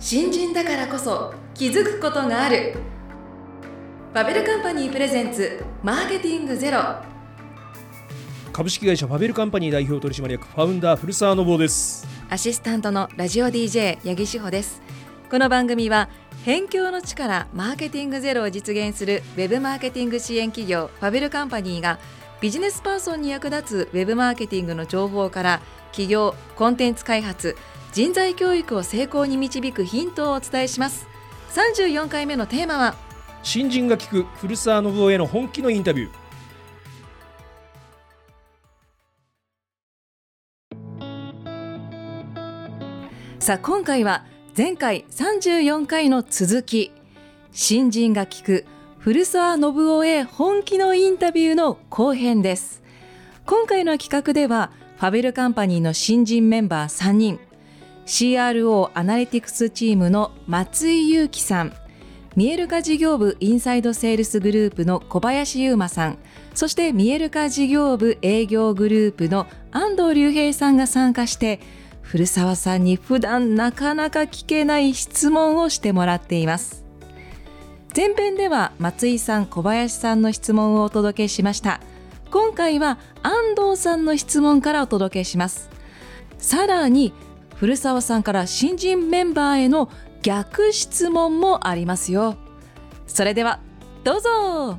新人だからこそ気づくことがある。ファベルカンパニープレゼンツマーケティングゼロ。株式会社ファベルカンパニー代表取締役ファウンダー古澤信夫です。アシスタントのラジオ DJ 八木志保です。この番組は辺境の地からマーケティングゼロを実現するウェブマーケティング支援企業ファベルカンパニーがビジネスパーソンに役立つウェブマーケティングの情報から企業コンテンツ開発人材教育を成功に導くヒントをお伝えします。34回目のテーマは新人が聞く古澤信夫への本気のインタビュー。さあ今回は前回34回の続き新人が聞く古澤信夫へ本気のインタビューの後編です。今回の企画ではファベルカンパニーの新人メンバー3人 CRO アナリティクスチームの松井裕樹さん。見える化事業部インサイドセールスグループの小林優馬さん。そして見える化事業部営業グループの安藤隆平さんが参加して古澤さんに普段なかなか聞けない質問をしてもらっています。前編では松井さん小林さんの質問をお届けしました。今回は安藤さんの質問からお届けします。さらに古澤さんから新人メンバーへの逆質問もありますよ。それではどうぞ。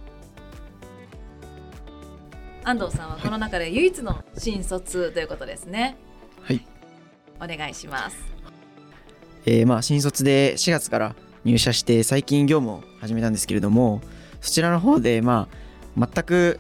安藤さんはこの中で唯一の新卒ということですね。はい。お願いします。えー、まあ新卒で4月から入社して最近業務を始めたんですけれどもそちらの方でまあ全く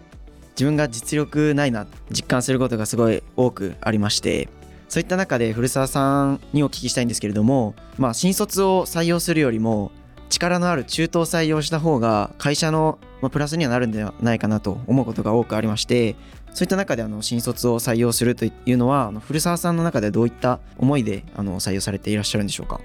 自分が実力ないな実感することがすごい多くありましてそういった中で古澤さんにお聞きしたいんですけれども、まあ、新卒を採用するよりも力のある中途を採用した方が会社のプラスにはなるんではないかなと思うことが多くありましてそういった中であの新卒を採用するというのはあの古澤さんの中でどういった思いであの採用されていらっしゃるんでしょうか？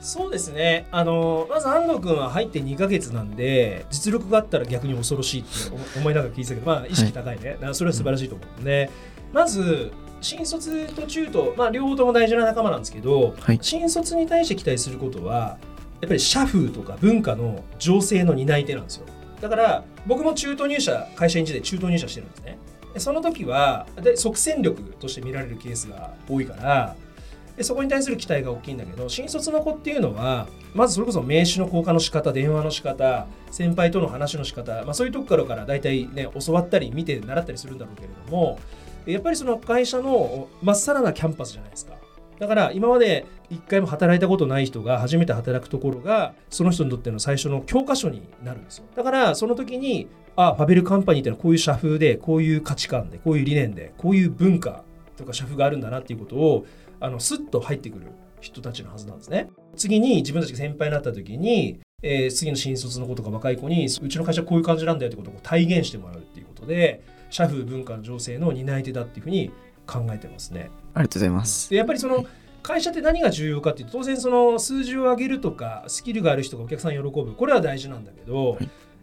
そうですね。あのまず安藤君は入って2か月なんで実力があったら逆に恐ろしいって思いながら聞いてたけど、まあ、意識高いね、はい、それは素晴らしいと思うので、まず新卒と中途、まあ、両方とも大事な仲間なんですけど、はい、新卒に対して期待することはやっぱり社風とか文化の情勢の担い手なんですよ。だから僕も中途入社会社員時代中途入社してるんですね。その時はで即戦力として見られるケースが多いからでそこに対する期待が大きいんだけど新卒の子っていうのはまずそれこそ名刺の交換の仕方電話の仕方先輩との話の仕方、まあ、そういうとこからから大体ね教わったり見て習ったりするんだろうけれどもやっぱりその会社のまっさらなキャンパスじゃないですかだから今まで一回も働いたことない人が初めて働くところがその人にとっての最初の教科書になるんですよだからその時にあファベルカンパニーってのはこういう社風でこういう価値観でこういう理念でこういう文化とか社風があるんだなっていうことをあのスッと入ってくる人たちのはずなんですね。次に自分たちが先輩になった時に、えー、次の新卒の子とか若い子にうちの会社こういう感じなんだよってことを体現してもらうっていうことで社風文化の情勢の担い手だっていうふうに考えてますね。ありがとうございます。でやっぱりその会社って何が重要かっていうと当然その数字を上げるとかスキルがある人がお客さん喜ぶこれは大事なんだけど、は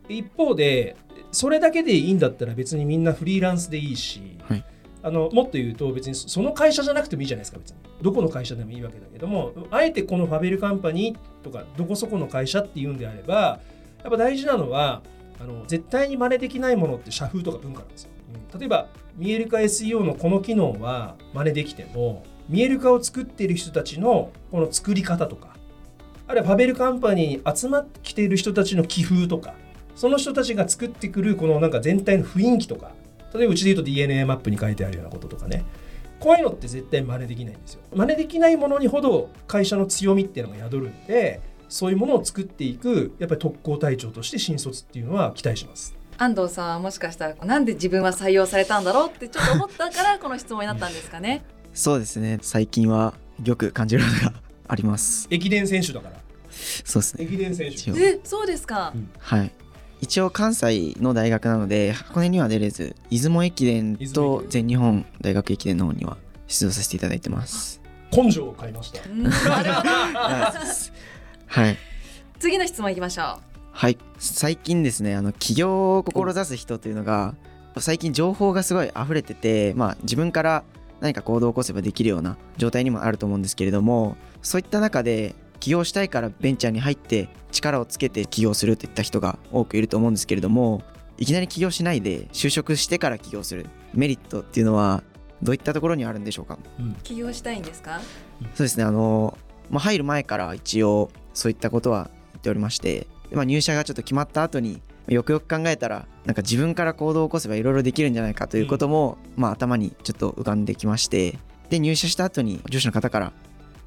い、一方でそれだけでいいんだったら別にみんなフリーランスでいいし、はい、あのもっと言うと別にその会社じゃなくてもいいじゃないですか別に。どこの会社でもいいわけだけどもあえてこのファベルカンパニーとかどこそこの会社っていうんであればやっぱ大事なのはあの絶対に真似できないものって社風とか文化なんですよ。例えば見える化 SEO のこの機能は真似できても見える化を作っている人たちのこの作り方とかあるいはファベルカンパニーに集まってきている人たちの気風とかその人たちが作ってくるこのなんか全体の雰囲気とか例えばうちで言うと DNA マップに書いてあるようなこととかねこういうのって絶対真似できないんですよ。真似できないものにほど会社の強みっていうのが宿るんで、そういうものを作っていく、やっぱり特攻隊長として新卒っていうのは期待します。安藤さんはもしかしたらなんで自分は採用されたんだろうってちょっと思ったからこの質問になったんですかね？そうですね。最近はよく感じることがあります。駅伝選手だから。そうですね。駅伝選手。え、そうですか。うん、はい。一応関西の大学なので箱根には出れず出雲駅伝と全日本大学駅伝の方には出場させていただいてます根性を買いました はい次の質問いきましょうはい。最近ですねあの起業を志す人というのが最近情報がすごい溢れててまあ自分から何か行動を起こせばできるような状態にもあると思うんですけれどもそういった中で起業したいからベンチャーに入って力をつけて起業するっていった人が多くいると思うんですけれどもいきなり起業しないで就職してから起業するメリットっていうのはどういったところにあるんでしょうか？起業したいんですか？そうですねあの、まあ、入る前から一応そういったことは言っておりまして、まあ、入社がちょっと決まった後によくよく考えたらなんか自分から行動を起こせばいろいろできるんじゃないかということも、まあ、頭にちょっと浮かんできましてで入社した後に上司の方から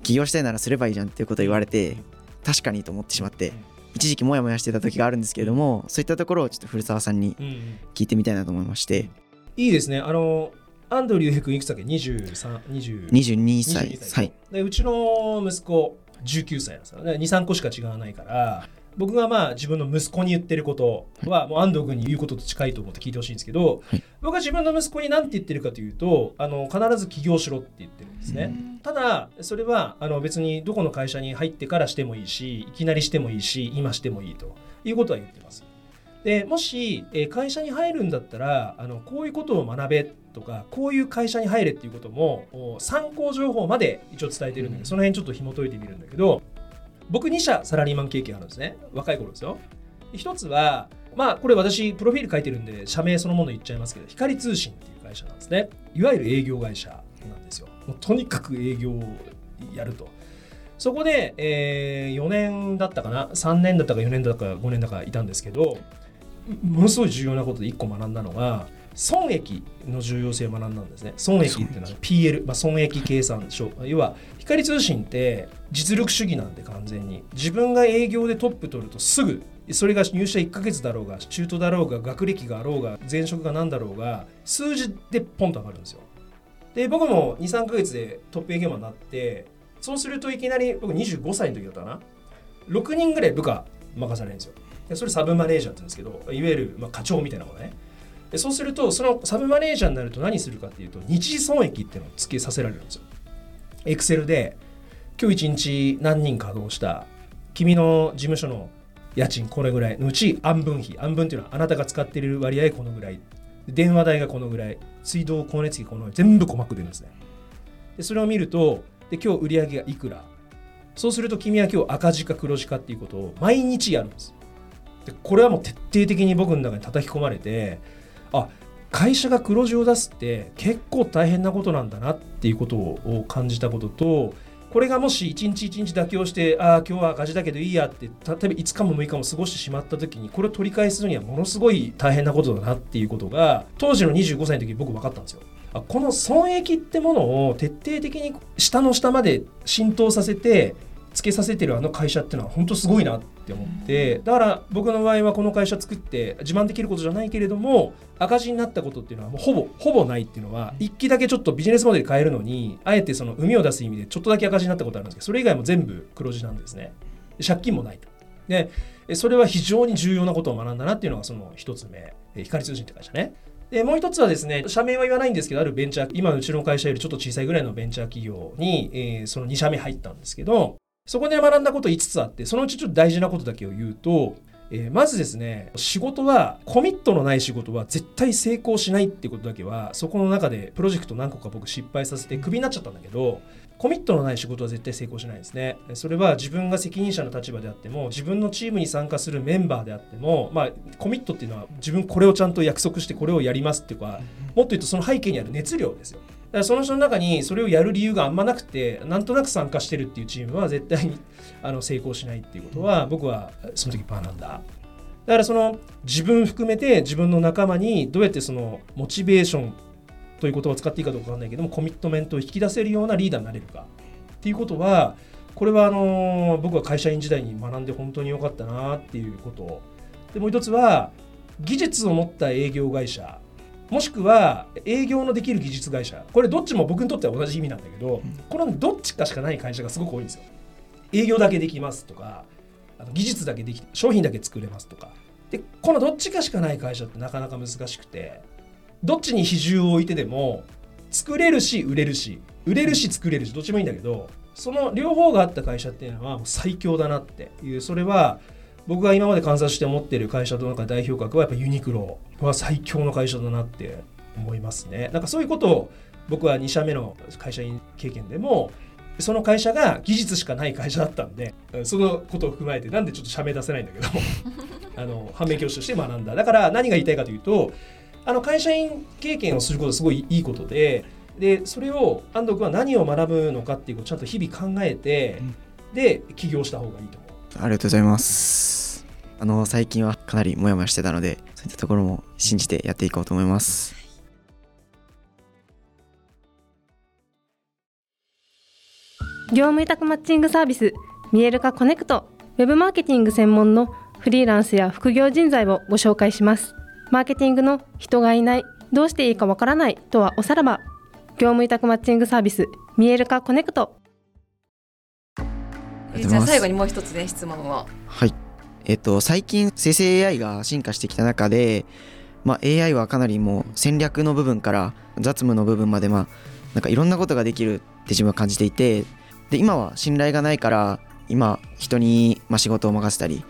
起業したいならすればいいじゃんっていうことを言われて確かにと思ってしまって一時期モヤモヤしてた時があるんですけれどもそういったところをちょっと古澤さんに聞いてみたいなと思いまして。いいですね。あの安藤竜平君いくつだっけ？23 20 22歳。22はい。でうちの息子19歳なんですよね。23個しか違わないから僕がまあ自分の息子に言ってることはもう安藤君に言うことと近いと思って聞いてほしいんですけど、はい僕は自分の息子に何て言ってるかというとあの必ず起業しろって言ってるんですね。ただそれはあの別にどこの会社に入ってからしてもいいしいきなりしてもいいし今してもいいということは言ってます。でもし、えー会社に入るんだったらあのこういうことを学べとかこういう会社に入れっていうこともお参考情報まで一応伝えてるんだけど、その辺ちょっと紐解いてみるんだけど僕2社サラリーマン経験あるんですね。若い頃ですよ。一つはまあこれ私プロフィール書いてるんで社名そのもの言っちゃいますけど光通信っていう会社なんですね。いわゆる営業会社なんですよ。もうとにかく営業をやると。そこで、えー4年だったかな。3年だったか4年だったか5年だかいたんですけどものすごい重要なことで1個学んだのが損益の重要性を学んだんですね。損益っていうのは PL、まあ、損益計算書。要は光通信って実力主義なんで完全に。自分が営業でトップ取るとすぐそれが入社1ヶ月だろうが中途だろうが学歴があろうが前職が何だろうが数字でポンと上がるんですよ。で僕も23ヶ月でトップ営業マンになってそうするといきなり僕25歳の時だったかな。6人ぐらい部下任されるんですよ。でそれサブマネージャーって言うんですけどいわゆるまあ課長みたいなことねでそうするとそのサブマネージャーになると何するかっていうと日時損益っていうのをつけさせられるんですよ。エクセルで今日一日何人稼働した君の事務所の家賃これぐらいのうち安分費安分っていうのはあなたが使っている割合このぐらい。電話代がこのぐらい水道光熱費このぐらい全部細かく出るんですね。でそれを見るとで今日売り上げがいくら。そうすると君は今日赤字か黒字かっていうことを毎日やるんです。でこれはもう徹底的に僕の中に叩き込まれてあ会社が黒字を出すって結構大変なことなんだなっていうことを感じたこととこれがもし一日一日妥協してああ今日は赤字だけどいいやって例えば5日も6日も過ごしてしまった時にこれを取り返すのにはものすごい大変なことだなっていうことが当時の25歳の時僕分かったんですよ。この損益ってものを徹底的に下の下まで浸透させてつけさせてるあの会社ってのは本当すごいなって思ってだから僕の場合はこの会社作って自慢できることじゃないけれども赤字になったことっていうのはもうほぼほぼないっていうのは一期だけちょっとビジネスモデル変えるのにあえてその海を出す意味でちょっとだけ赤字になったことあるんですけどそれ以外も全部黒字なんですね。で借金もないと。でそれは非常に重要なことを学んだなっていうのがその一つ目。え光通信って会社ね。でもう一つはですね社名は言わないんですけどあるベンチャー今のうちの会社よりちょっと小さいぐらいのベンチャー企業に、えーその2社目入ったんですけどそこで学んだこと5つあってそのうちちょっと大事なことだけを言うと、えーまずですね仕事はコミットのない仕事は絶対成功しないってことだけはそこの中でプロジェクト何個か僕失敗させてクビになっちゃったんだけどコミットのない仕事は絶対成功しないですね。それは自分が責任者の立場であっても自分のチームに参加するメンバーであっても、まあ、コミットっていうのは自分これをちゃんと約束してこれをやりますっていうかもっと言うとその背景にある熱量ですよ。らその人の中にそれをやる理由があんまなくてなんとなく参加してるっていうチームは絶対に あの成功しないっていうことは僕はその時学んだ。だからその自分含めて自分の仲間にどうやってそのモチベーションという言葉を使っていいかどうかわかんないけどもコミットメントを引き出せるようなリーダーになれるかっていうことはこれはあの僕は会社員時代に学んで本当に良かったなっていうこと。でもう一つは技術を持った営業会社もしくは営業のできる技術会社。これどっちも僕にとっては同じ意味なんだけどこのどっちかしかない会社がすごく多いんですよ。営業だけできますとかあの技術だけでき商品だけ作れますとか。でこのどっちかしかない会社ってなかなか難しくてどっちに比重を置いてでも作れるし売れるし売れるし作れるしどっちもいいんだけどその両方があった会社っていうのはもう最強だなっていう。それは僕が今まで観察して思っている会社の中で代表格はやっぱユニクロは最強の会社だなって思いますね。なんかそういうことを僕は2社目の会社員経験でもその会社が技術しかない会社だったんでそのことを踏まえてなんでちょっと社名出せないんだけど あの反面教師として学んだ。だから何が言いたいかというとあの会社員経験をすることはすごいいいことででそれを安藤君は何を学ぶのかっていうことをちゃんと日々考えて、うん、で起業した方がいいと思う。ありがとうございますあの最近はかなりモヤモヤしてたのでそういったところも信じてやっていこうと思います。業務委託マッチングサービス見える化コネクトウェブマーケティング専門のフリーランスや副業人材をご紹介します。マーケティングの人がいないどうしていいかわからないとはおさらば業務委託マッチングサービス見える化コネクト。じゃあ最後にもう一つね質問を。はいえっと最近生成 AI が進化してきた中でまあ、AI はかなりもう戦略の部分から雑務の部分までまあなんかいろんなことができるって自分は感じていてで今は信頼がないから今人にま仕事を任せたり、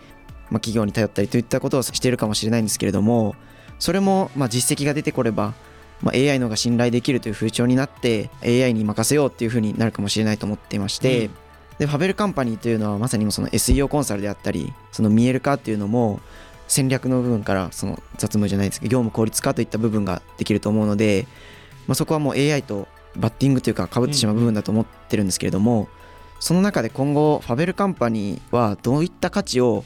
まあ、企業に頼ったりといったことをしているかもしれないんですけれどもそれもま実績が出てこれば、ま AI の方が信頼できるという風潮になって AI に任せようっていう風になるかもしれないと思っていまして、うん、でファベルカンパニーというのはまさにその SEO コンサルであったりその見える化っていうのも戦略の部分からその雑務じゃないですけど業務効率化といった部分ができると思うので、まあ、そこはもう AI とバッティングというかかぶってしまう部分だと思ってるんですけれども、その中で今後ファベルカンパニーはどういった価値を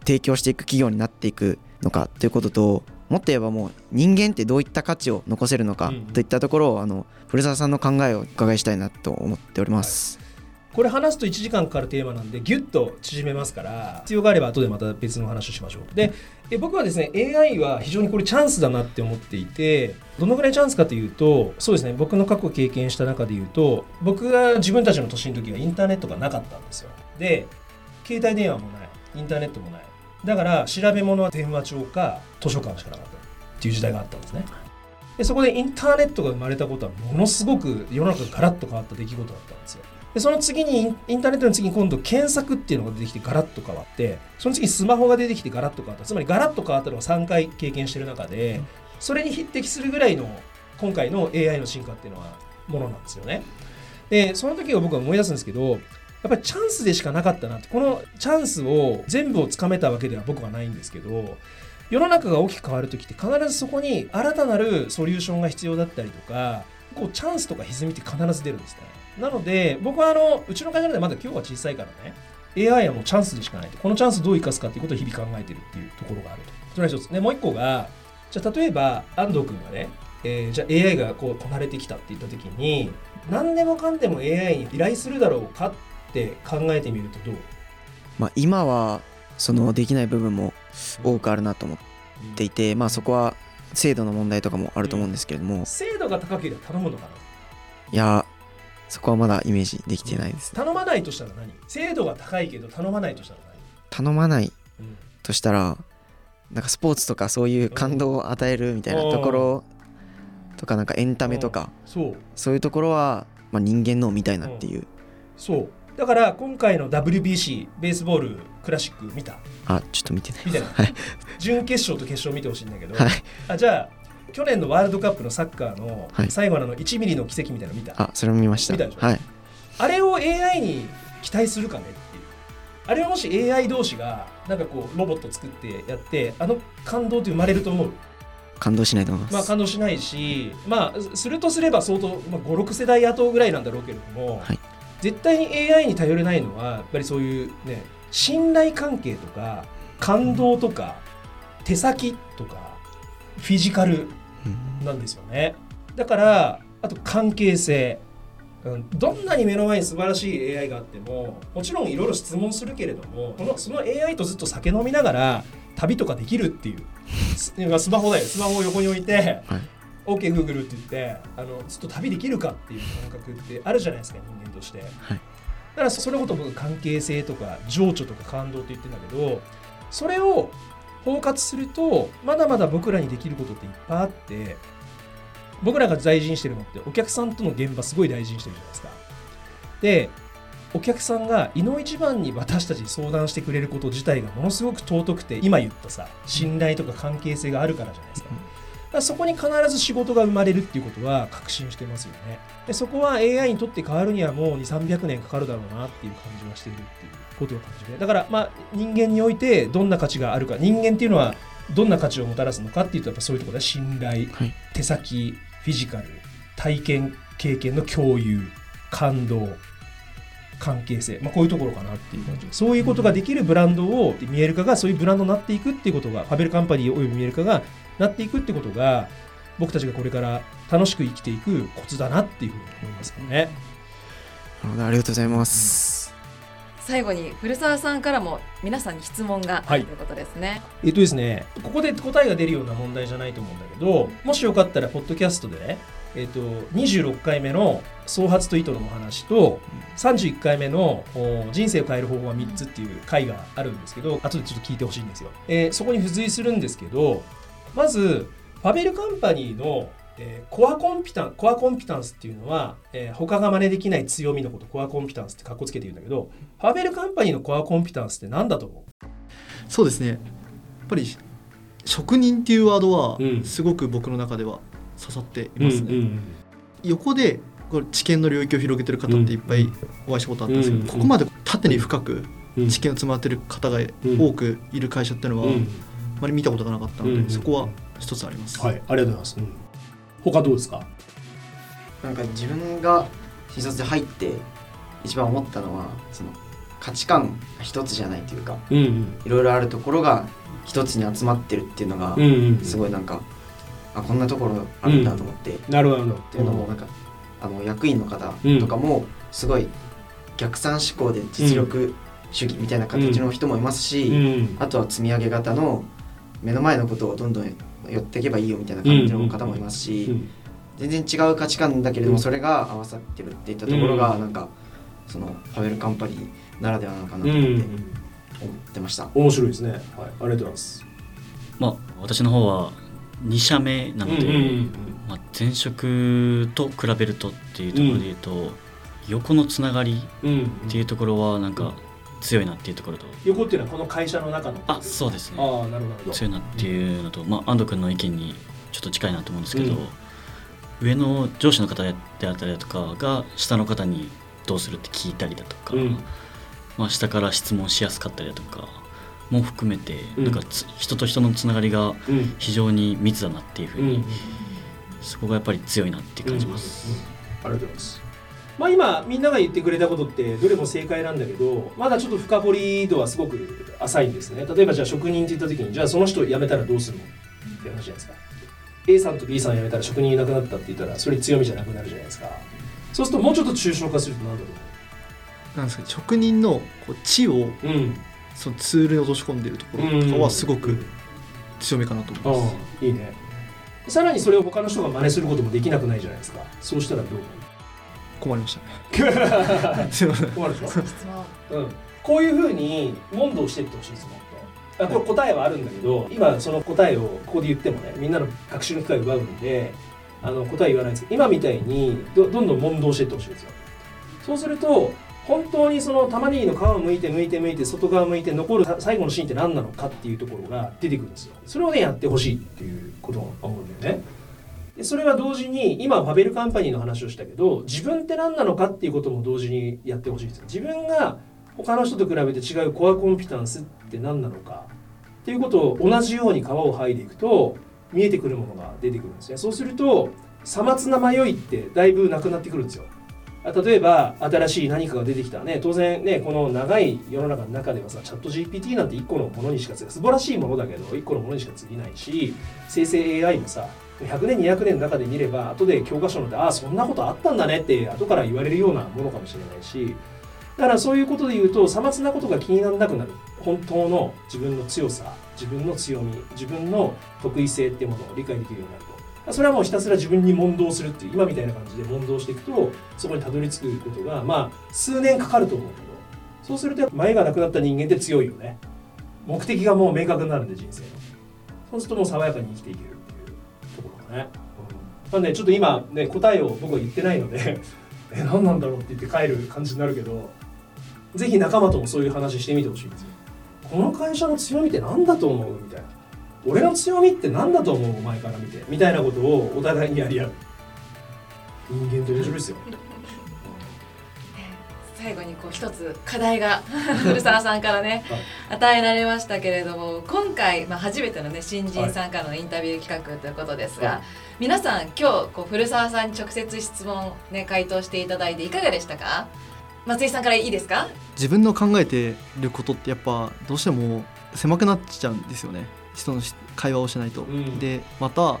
提供していく企業になっていくのかということともっと言えばもう人間ってどういった価値を残せるのかといったところをあの古澤さんの考えをお伺いしたいなと思っております。はいこれ話すと1時間かかるテーマなんでギュッと縮めますから必要があれば後でまた別の話をしましょう。でえ僕はですね AI は非常にこれチャンスだなって思っていてどのぐらいチャンスかというとそうですね僕の過去経験した中で言うと僕が自分たちの年の時はインターネットがなかったんですよ。で携帯電話もないインターネットもない。だから調べ物は電話帳か図書館しかなかったっていう時代があったんですね。でそこでインターネットが生まれたことはものすごく世の中がガラッと変わった出来事だったんですよ。でその次にインターネットの次に今度検索っていうのが出てきてガラッと変わってその次にスマホが出てきてガラッと変わったつまりガラッと変わったのを3回経験してる中でそれに匹敵するぐらいの今回の AI の進化っていうのはものなんですよね。でその時を僕は思い出すんですけどやっぱりチャンスでしかなかったなってこのチャンスを全部をつかめたわけでは僕はないんですけど世の中が大きく変わる時って必ずそこに新たなるソリューションが必要だったりとかこうチャンスとか歪みって必ず出るんですね。なので、僕はあのうちの会社でまだ今日は小さいからね、AI はもうチャンスでしかないと。このチャンスどう生かすかっていうことを日々考えてるっていうところがあると。それは一つ。で、もう一個が、じゃあ例えば安藤君がね、えー、じゃあ AI がこうこなれてきたって言った時に、何でもかんでも AI に依頼するだろうかって考えてみるとどう？まあ、今はそのできない部分も多くあるなと思っていて、まあ、そこは精度の問題とかもあると思うんですけれども、精度が高ければ頼むのかな？いやそこはまだイメージできてないです、頼まないとしたら何？精度が高いけど頼まないとしたら何？頼まないとしたら、なんかスポーツとかそういう感動を与えるみたいなところとかなんかエンタメとかそう。そういうところは、まあ、人間のみたいなっていう、そう。だから今回の WBC ベースボールクラシック見た？あちょっと見てない。見てない、はい、準決勝と決勝見てほしいんだけど、はい、あじゃあ去年のワールドカップのサッカーの最後のの1ミリの奇跡みたいなの見た、あそれも見ました。見たでしょ、はい、あれを AI に期待するかねっていう。あれはもし AI 同士がなんかこうロボット作ってやってあの感動って生まれると思う？感動しないと思います、まあ、感動しないし、まあ、するとすれば相当、まあ、56世代後ぐらいなんだろうけれども、はい、絶対に AI に頼れないのはやっぱりそういうね信頼関係とか感動とか手先とかフィジカルなんですよね。だからあと関係性、うん、どんなに目の前に素晴らしい AI があってももちろんいろいろ質問するけれどもこのその AI とずっと酒飲みながら旅とかできるっていう。スマホだよ。スマホを横に置いて、はい。OKGoogle、って言ってあのずっと旅できるかっていう感覚ってあるじゃないですか人間として、はい、だからそれこと僕関係性とか情緒とか感動って言ってるんだけどそれを包括するとまだまだ僕らにできることっていっぱいあって僕らが大事にしてるのってお客さんとの現場すごい大事にしてるじゃないですか。でお客さんがいの一番に私たちに相談してくれること自体がものすごく尊くて今言ったさ信頼とか関係性があるからじゃないですか。らそこに必ず仕事が生まれるっていうことは確信してますよね。でそこは AI にとって変わるにはもう2、300年かかるだろうなっていう感じはしているっていうことを感じて。だからまあ人間においてどんな価値があるか、人間っていうのはどんな価値をもたらすのかっていうとやっぱそういうところで信頼、はい手先、フィジカル、体験、経験の共有、感動、関係性、まあ、こういうところかなっていう感じでそういうことができるブランドを見える化がそういうブランドになっていくっていうことがファベルカンパニーおよび見える化がなっていくってことが僕たちがこれから楽しく生きていくコツだなっていうふうに思いますよね。なるほどありがとうございます、最後に古澤さんからも皆さんに質問があはいるということですね。えっとですね、ここで答えが出るような問題じゃないと思うんだけど、もしよかったら、ポッドキャストでね、えっと、26回目の創発と意図のお話と、31回目のお人生を変える方法は3つっていう回があるんですけど、後でちょっと聞いてほしいんですよ。えーそこに付随するんですけど、まず、ファベルカンパニーの、えーコアコンピタン、コアコンピタンスっていうのは、えー他が真似できない強みのこと、コアコンピタンスってかっこつけて言うんだけど、ファベルカンパニーのコアコンピタンスって何だと思う？そうですね。やっぱり職人っていうワードはうん。すごく僕の中では刺さっていますね、横でこれ知見の領域を広げてる方っていっぱいお会いしたことあったんですけど、うんここまで縦に深くうん。知見を積まれてる方が多くいる会社っていうのは、あまり見たことがなかったので、うんそこは一つあります、はい、ありがとうございます。他どうですか？なんか自分が新卒で入って一番思ったのはその価値観が一つじゃないというかうんいろいろあるところが一つに集まってるっていうのがうんうんすごいなんかあこんなところあるんだと思って、っなるほど。ていうのもなんかあの役員の方とかもすごい逆算思考で実力主義みたいな形の人もいますし、うん。あとは積み上げ型の目の前のことをどんどん寄っていけばいいよみたいな感じの方もいますし、うん全然違う価値観だけれどもそれが合わさってるっていったところがうん。なんかそのファベルカンパニーならではなのかなうと思ってん、思ってました。面白いですね。はい、ありがとうございます。まあ私の方は2社目なので、まあ、前職と比べるとっていうところで言うと、横のつながりうんっていうところはなんか強いなっていうところと、横っていうのはこの会社の中の。あそうですね。ああ、なるほど。強いなっていうのと、まあ、安藤君の意見にちょっと近いなと思うんですけど、うん。上の上司の方であったりだとかが下の方にどうするって聞いたりだとか、うん。まあ、下から質問しやすかったりだとかも含めて、うんなんかつ人と人のつながりがうん。非常に密だなっていうふうに、うん。そこがやっぱり強いなって感じます。ありがとうございます。まあ今みんなが言ってくれたことってどれも正解なんだけどまだちょっと深掘り度はすごく浅いんですね。例えばじゃあ職人って言った時にじゃあその人辞めたらどうするの？って話じゃないですか。A さんと B さん辞めたら職人いなくなったって言ったらそれ強みじゃなくなるじゃないですか。そうするともうちょっと抽象化すると何だろなんですか職人のこう知をううん。そのツールに落とし込んでるところとかはすごく強みかなと思います、ああいいね。さらにそれを他の人が真似することもできなくないじゃないですか。そうしたらどう？困りましたね。すいません困るでしょ？質問。うん、こういうふうに問答していってほしいですもっとあこれ答えはあるんだけど今その答えをここで言ってもねみんなの学習の機会を奪うのであの答え言わないです。けど今みたいにどどんどん問答していってほしいですよ。そうすると本当にその玉ねぎの皮を剥いて剥いて剥いて外側を剥いて残るさ最後のシーンって何なのかっていうところが出てくるんですよ。それをねやってほしいっていうことを思うんだよねでそれは同時に今ファベルカンパニーの話をしたけど自分って何なのかっていうことも同時にやってほしいです自分が他の人と比べて違うコアコンピタンスって何なのか。っていうことを同じように皮を剥いでいくと見えてくるものが出てくるんですね。そうするとさまつな迷いってだいぶなくなってくるんですよ。例えば新しい何かが出てきたね当然ねこの長い世の中の中ではさチャット GPT なんて1個のものにしか素晴らしいものだけど1個のものにしか過ぎないし生成 AI もさ100年200年の中で見れば後で教科書のでああそんなことあったんだねって後から言われるようなものかもしれないし。だからそういうことで言うとさまつなことが気にならなくなる。本当の自分の強さ自分の強み自分の得意性っていうものを理解できるようになると。それはもうひたすら自分に問答するっていう今みたいな感じで問答していくとそこにたどり着くことがまあ数年かかると思うけど。そうすると前がなくなった人間って強いよね。目的がもう明確になるんで人生の。そうするともう爽やかに生きていける。ね、うん、なんでちょっと今ね答えを僕は言ってないので え何なんだろうって言って帰る感じになるけどぜひ仲間ともそういう話してみてほしいんですよ。この会社の強みって何だと思うみたいな。俺の強みって何だと思うお前から見て。みたいなことをお互いにやり合う。人間って面白いですよ。最後にこう一つ課題が 古澤さんからね、与えられましたけれども今回、まあ、初めてのね新人さんからのインタビュー企画ということですが、はい。皆さん今日こう古澤さんに直接質問ね回答していただいていかがでしたか？松井さんからいいですか？自分の考えてることってやっぱどうしても狭くなっちゃうんですよね。人のし会話をしないと、うん。でまた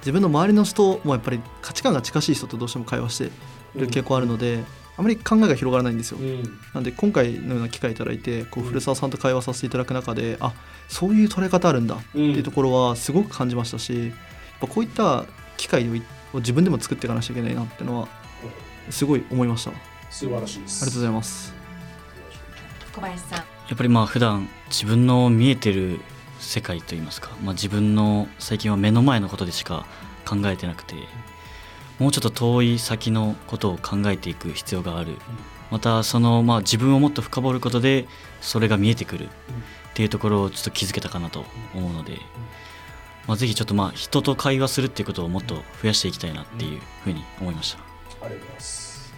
自分の周りの人もやっぱり価値観が近しい人とどうしても会話してる傾向あるので、あまり考えが広がらないんですよ、うん。なんで今回のような機会いただいてこう古澤さんと会話させていただく中であそういう捉え方あるんだっていうところはすごく感じましたし、やっぱこういった機会を自分でも作っていかなきゃいけないなっていうのはすごい思いました。あ素晴らしいです。りがとうございます。小林さん。やっぱりまあ普段自分の見えてる世界といいますか、まあ、自分の最近は目の前のことでしか考えてなくてもうちょっと遠い先のことを考えていく必要がある。またそのまあ自分をもっと深掘ることでそれが見えてくる。っていうところをちょっと気づけたかなと思うので、まあ、ぜひちょっとまあ人と会話するっていうことをもっと増やしていきたいなっていうふうに思いました。ありがとうございます。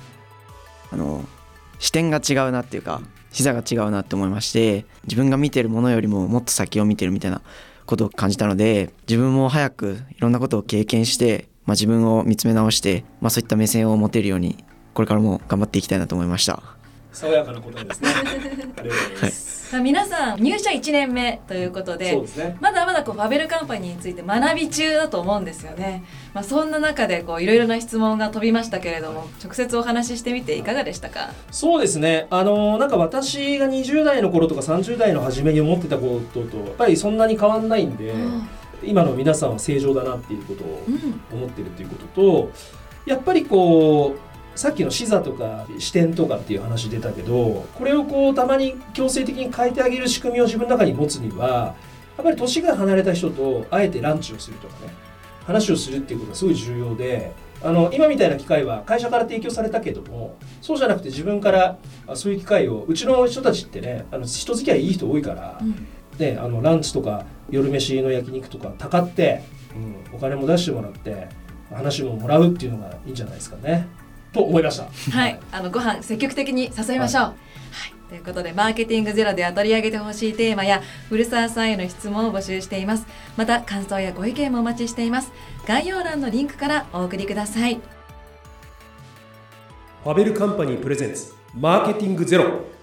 あの視点が違うなっていうか視座が違うなって思いまして自分が見てるものよりももっと先を見てるみたいなことを感じたので自分も早くいろんなことを経験して、まあ、自分を見つめ直して、まあ、そういった目線を持てるようにこれからも頑張っていきたいなと思いました。爽やかな答えですね。ありがとうございます、さあ皆さん入社1年目ということでそうですね。まだまだこうファベルカンパニーについて学び中だと思うんですよね。まあ、そんな中でこういろいろな質問が飛びましたけれども直接お話ししてみていかがでしたか？そうですね。あのなんか私が20代の頃とか30代の初めに思ってたこととやっぱりそんなに変わんないんで、今の皆さんは正常だなっていうことをうん。思ってるっていうこととやっぱりこうさっきの視座とか視点とかっていう話出たけどこれをこうたまに強制的に変えてあげる仕組みを自分の中に持つにはやっぱり年が離れた人とあえてランチをするとかね話をするっていうことがすごい重要であの今みたいな機会は会社から提供されたけどもそうじゃなくて自分からあそういう機会をうちの人たちってねあの人付き合いいい人多いから、うんね、あのランチとか夜飯の焼肉とかたかって、うん、お金も出してもらって話ももらうっていうのがいいんじゃないですかねと思いました。はい、あのご飯積極的に誘いましょう。はい、ということでマーケティングゼロでは取り上げてほしいテーマや古澤さんへの質問を募集しています。また感想やご意見もお待ちしています。概要欄のリンクからお送りください。ファベルカンパニープレゼンツマーケティングゼロ